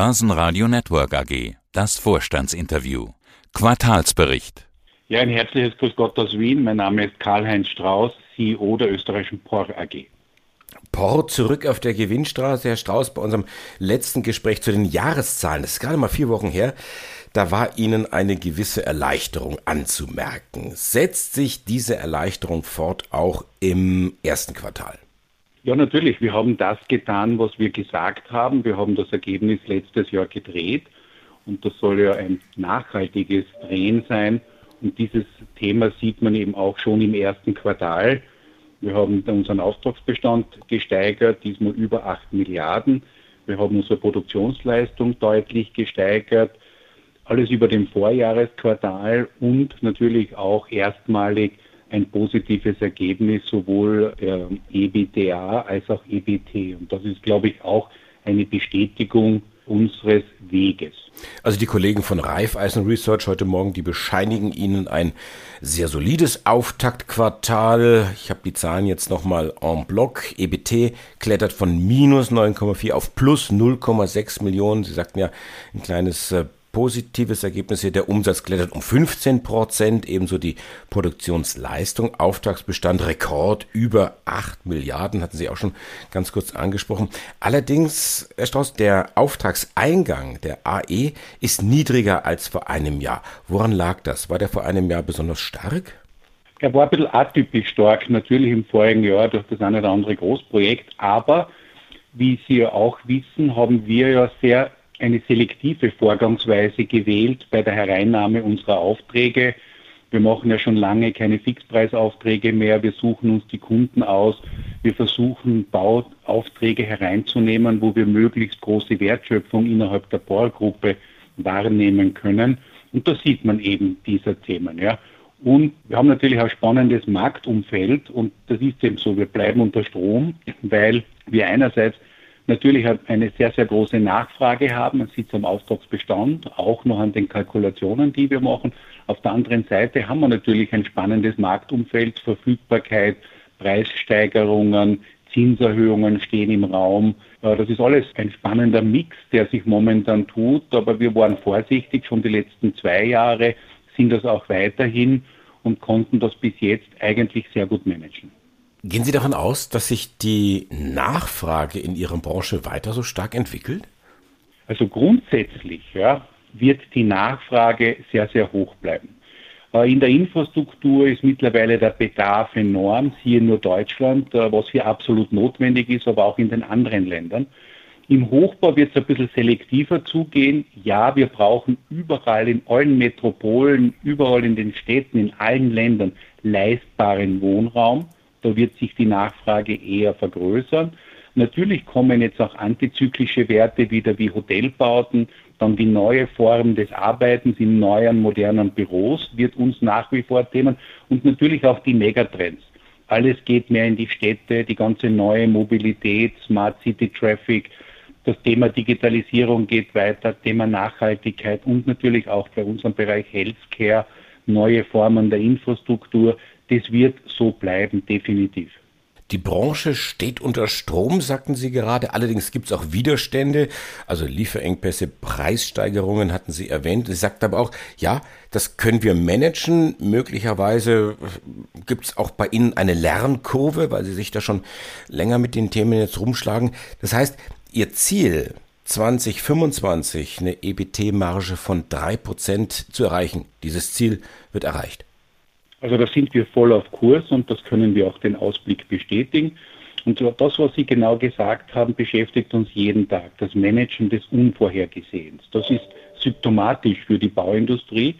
Börsenradio Network AG. Das Vorstandsinterview. Quartalsbericht. Ja, ein herzliches Grüß Gott aus Wien. Mein Name ist Karl-Heinz Strauß, CEO der österreichischen POR AG. POR zurück auf der Gewinnstraße. Herr Strauß, bei unserem letzten Gespräch zu den Jahreszahlen, das ist gerade mal vier Wochen her, da war Ihnen eine gewisse Erleichterung anzumerken. Setzt sich diese Erleichterung fort auch im ersten Quartal? Ja, natürlich. Wir haben das getan, was wir gesagt haben. Wir haben das Ergebnis letztes Jahr gedreht und das soll ja ein nachhaltiges Drehen sein. Und dieses Thema sieht man eben auch schon im ersten Quartal. Wir haben unseren Auftragsbestand gesteigert, diesmal über 8 Milliarden. Wir haben unsere Produktionsleistung deutlich gesteigert. Alles über dem Vorjahresquartal und natürlich auch erstmalig ein positives Ergebnis sowohl der EBITDA als auch EBT. Und das ist, glaube ich, auch eine Bestätigung unseres Weges. Also die Kollegen von Raiffeisen Research heute Morgen, die bescheinigen Ihnen ein sehr solides Auftaktquartal. Ich habe die Zahlen jetzt nochmal en bloc. EBT klettert von minus 9,4 auf plus 0,6 Millionen. Sie sagten ja, ein kleines äh, positives Ergebnis hier. Der Umsatz klettert um 15 Prozent, ebenso die Produktionsleistung. Auftragsbestand Rekord über 8 Milliarden, hatten Sie auch schon ganz kurz angesprochen. Allerdings, Herr Strauß, der Auftragseingang der AE ist niedriger als vor einem Jahr. Woran lag das? War der vor einem Jahr besonders stark? Er war ein bisschen atypisch stark, natürlich im vorigen Jahr durch das eine oder andere Großprojekt, aber wie Sie ja auch wissen, haben wir ja sehr eine selektive Vorgangsweise gewählt bei der Hereinnahme unserer Aufträge. Wir machen ja schon lange keine Fixpreisaufträge mehr. Wir suchen uns die Kunden aus. Wir versuchen Bauaufträge hereinzunehmen, wo wir möglichst große Wertschöpfung innerhalb der Baugruppe wahrnehmen können. Und da sieht man eben diese Themen. Ja. Und wir haben natürlich ein spannendes Marktumfeld und das ist eben so. Wir bleiben unter Strom, weil wir einerseits natürlich eine sehr, sehr große Nachfrage haben. Man sieht es am Auftragsbestand, auch noch an den Kalkulationen, die wir machen. Auf der anderen Seite haben wir natürlich ein spannendes Marktumfeld, Verfügbarkeit, Preissteigerungen, Zinserhöhungen stehen im Raum. Äh, das ist alles ein spannender Mix, der sich momentan tut, aber wir waren vorsichtig schon die letzten zwei Jahre, sind das auch weiterhin und konnten das bis jetzt eigentlich sehr gut managen. Gehen Sie davon aus, dass sich die Nachfrage in Ihrer Branche weiter so stark entwickelt? Also grundsätzlich ja, wird die Nachfrage sehr, sehr hoch bleiben. Äh, in der Infrastruktur ist mittlerweile der Bedarf enorm, siehe nur Deutschland, äh, was hier absolut notwendig ist, aber auch in den anderen Ländern. Im Hochbau wird es ein bisschen selektiver zugehen. Ja, wir brauchen überall in allen Metropolen, überall in den Städten, in allen Ländern leistbaren Wohnraum. Da wird sich die Nachfrage eher vergrößern. Natürlich kommen jetzt auch antizyklische Werte wieder wie Hotelbauten, dann die neue Form des Arbeitens in neuen, modernen Büros wird uns nach wie vor Themen und natürlich auch die Megatrends. Alles geht mehr in die Städte, die ganze neue Mobilität, Smart City Traffic, das Thema Digitalisierung geht weiter, Thema Nachhaltigkeit und natürlich auch bei unserem Bereich Healthcare, neue Formen der Infrastruktur, das wird so bleiben, definitiv. Die Branche steht unter Strom, sagten Sie gerade. Allerdings gibt es auch Widerstände, also Lieferengpässe, Preissteigerungen hatten Sie erwähnt. Sie sagt aber auch, ja, das können wir managen. Möglicherweise gibt es auch bei Ihnen eine Lernkurve, weil Sie sich da schon länger mit den Themen jetzt rumschlagen. Das heißt, Ihr Ziel 2025, eine EBT-Marge von 3% zu erreichen, dieses Ziel wird erreicht. Also da sind wir voll auf Kurs und das können wir auch den Ausblick bestätigen. Und das, was Sie genau gesagt haben, beschäftigt uns jeden Tag, das Managen des Unvorhergesehens. Das ist symptomatisch für die Bauindustrie.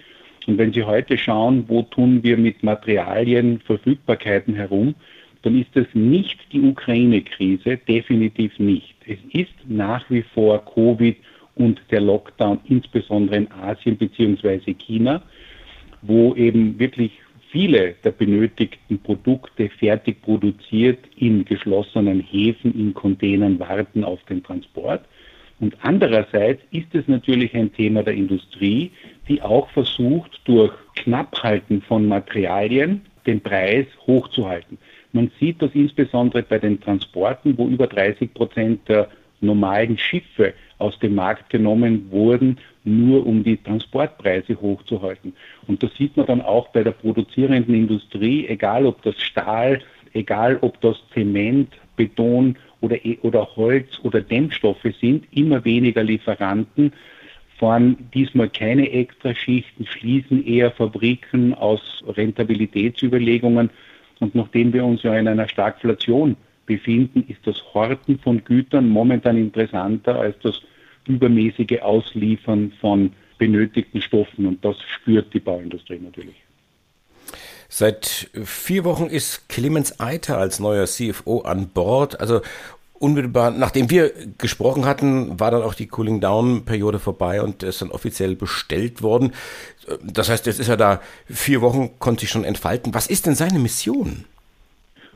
Und wenn Sie heute schauen, wo tun wir mit Materialien, Verfügbarkeiten herum, dann ist es nicht die Ukraine-Krise, definitiv nicht. Es ist nach wie vor Covid und der Lockdown, insbesondere in Asien bzw. China, wo eben wirklich viele der benötigten Produkte fertig produziert in geschlossenen Häfen, in Containern warten auf den Transport. Und andererseits ist es natürlich ein Thema der Industrie, die auch versucht, durch Knapphalten von Materialien den Preis hochzuhalten. Man sieht das insbesondere bei den Transporten, wo über 30 Prozent der normalen Schiffe aus dem Markt genommen wurden, nur um die Transportpreise hochzuhalten. Und das sieht man dann auch bei der produzierenden Industrie, egal ob das Stahl, egal ob das Zement, Beton oder, e, oder Holz oder Dämmstoffe sind, immer weniger Lieferanten fahren diesmal keine Extraschichten, schließen eher Fabriken aus Rentabilitätsüberlegungen. Und nachdem wir uns ja in einer Stagflation befinden, ist das Horten von Gütern momentan interessanter als das übermäßige Ausliefern von benötigten Stoffen. Und das spürt die Bauindustrie natürlich. Seit vier Wochen ist Clemens Eiter als neuer CFO an Bord. Also unmittelbar, nachdem wir gesprochen hatten, war dann auch die Cooling-Down-Periode vorbei und ist dann offiziell bestellt worden. Das heißt, jetzt ist er da vier Wochen, konnte sich schon entfalten. Was ist denn seine Mission?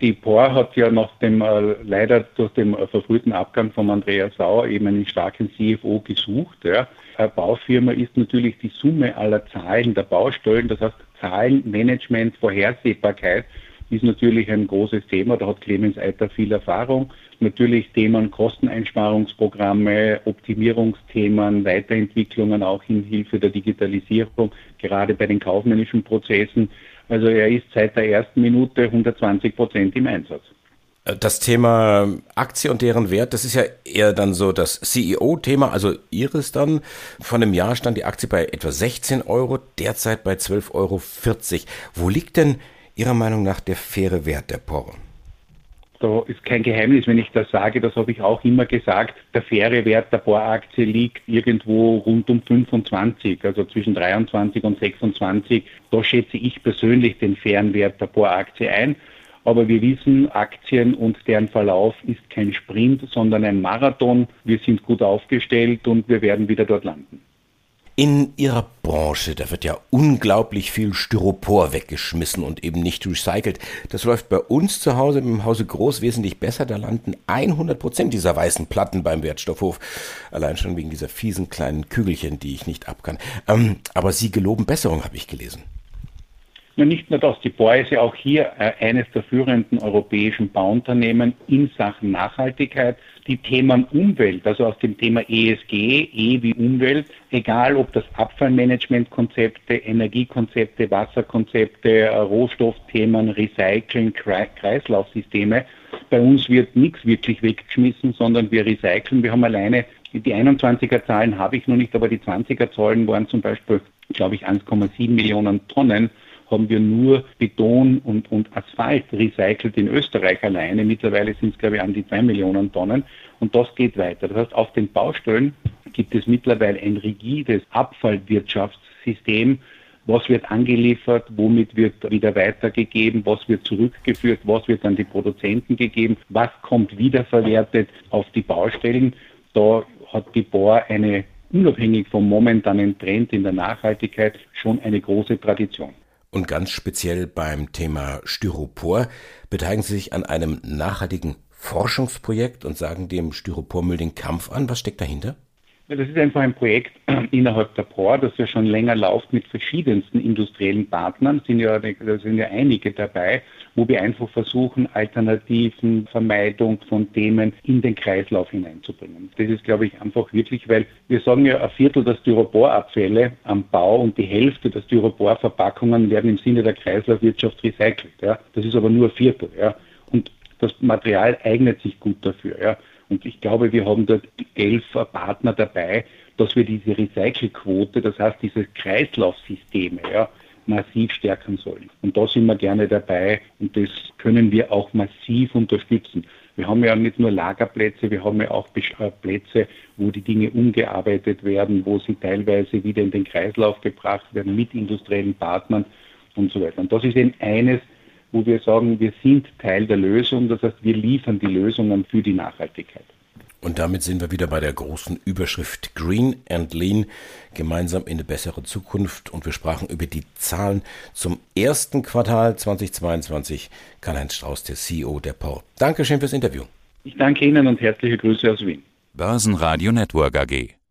Die POR hat ja nach dem, äh, leider durch den äh, verfrühten Abgang von Andreas Sauer eben einen starken CFO gesucht. Ja. Eine Baufirma ist natürlich die Summe aller Zahlen der Baustellen, das heißt Zahlenmanagement, Vorhersehbarkeit ist natürlich ein großes Thema. Da hat Clemens Eiter viel Erfahrung. Natürlich Themen Kosteneinsparungsprogramme, Optimierungsthemen, Weiterentwicklungen auch in Hilfe der Digitalisierung, gerade bei den kaufmännischen Prozessen. Also er ist seit der ersten Minute 120 Prozent im Einsatz. Das Thema Aktie und deren Wert, das ist ja eher dann so das CEO-Thema, also Ihres dann. Von einem Jahr stand die Aktie bei etwa 16 Euro, derzeit bei 12,40 Euro. Wo liegt denn Ihrer Meinung nach der faire Wert der POR? Da ist kein Geheimnis, wenn ich das sage, das habe ich auch immer gesagt. Der faire Wert der POR-Aktie liegt irgendwo rund um 25, also zwischen 23 und 26. Da schätze ich persönlich den fairen Wert der POR-Aktie ein. Aber wir wissen, Aktien und deren Verlauf ist kein Sprint, sondern ein Marathon. Wir sind gut aufgestellt und wir werden wieder dort landen. In Ihrer Branche, da wird ja unglaublich viel Styropor weggeschmissen und eben nicht recycelt. Das läuft bei uns zu Hause im Hause Groß wesentlich besser. Da landen 100 Prozent dieser weißen Platten beim Wertstoffhof. Allein schon wegen dieser fiesen kleinen Kügelchen, die ich nicht ab kann. Ähm, aber Sie geloben Besserung, habe ich gelesen. Ja, nicht nur das, die BOR ist ja auch hier äh, eines der führenden europäischen Bauunternehmen in Sachen Nachhaltigkeit. Die Themen Umwelt, also aus dem Thema ESG, E wie Umwelt, egal ob das Abfallmanagementkonzepte, Energiekonzepte, Wasserkonzepte, äh, Rohstoffthemen, Recyceln, Kreislaufsysteme, bei uns wird nichts wirklich weggeschmissen, sondern wir recyceln. Wir haben alleine, die 21er Zahlen habe ich noch nicht, aber die 20er Zahlen waren zum Beispiel, glaube ich, 1,7 Millionen Tonnen haben wir nur Beton und, und Asphalt recycelt in Österreich alleine. Mittlerweile sind es, glaube ich, an die zwei Millionen Tonnen. Und das geht weiter. Das heißt, auf den Baustellen gibt es mittlerweile ein rigides Abfallwirtschaftssystem. Was wird angeliefert, womit wird wieder weitergegeben, was wird zurückgeführt, was wird an die Produzenten gegeben, was kommt wiederverwertet auf die Baustellen. Da hat die BOR eine unabhängig vom momentanen Trend in der Nachhaltigkeit schon eine große Tradition. Und ganz speziell beim Thema Styropor beteiligen Sie sich an einem nachhaltigen Forschungsprojekt und sagen dem Styropormüll den Kampf an. Was steckt dahinter? Das ist einfach ein Projekt innerhalb der POR, das ja schon länger läuft mit verschiedensten industriellen Partnern. Sind ja, da sind ja einige dabei, wo wir einfach versuchen, Alternativen, Vermeidung von Themen in den Kreislauf hineinzubringen. Das ist, glaube ich, einfach wirklich, weil wir sagen ja, ein Viertel der Styroporabfälle am Bau und die Hälfte der Styroporverpackungen werden im Sinne der Kreislaufwirtschaft recycelt. Ja. Das ist aber nur ein Viertel. Ja. Und das Material eignet sich gut dafür. Ja. Und ich glaube, wir haben dort elf Partner dabei, dass wir diese Recycelquote, das heißt diese Kreislaufsysteme, ja, massiv stärken sollen. Und da sind wir gerne dabei und das können wir auch massiv unterstützen. Wir haben ja nicht nur Lagerplätze, wir haben ja auch äh, Plätze, wo die Dinge umgearbeitet werden, wo sie teilweise wieder in den Kreislauf gebracht werden mit industriellen Partnern und so weiter. Und das ist eben eines wo wir sagen, wir sind Teil der Lösung. Das heißt, wir liefern die Lösungen für die Nachhaltigkeit. Und damit sind wir wieder bei der großen Überschrift Green and Lean, gemeinsam in eine bessere Zukunft. Und wir sprachen über die Zahlen zum ersten Quartal 2022. Karl-Heinz Strauß, der CEO der POR. Dankeschön fürs Interview. Ich danke Ihnen und herzliche Grüße aus Wien. Börsenradio Network AG.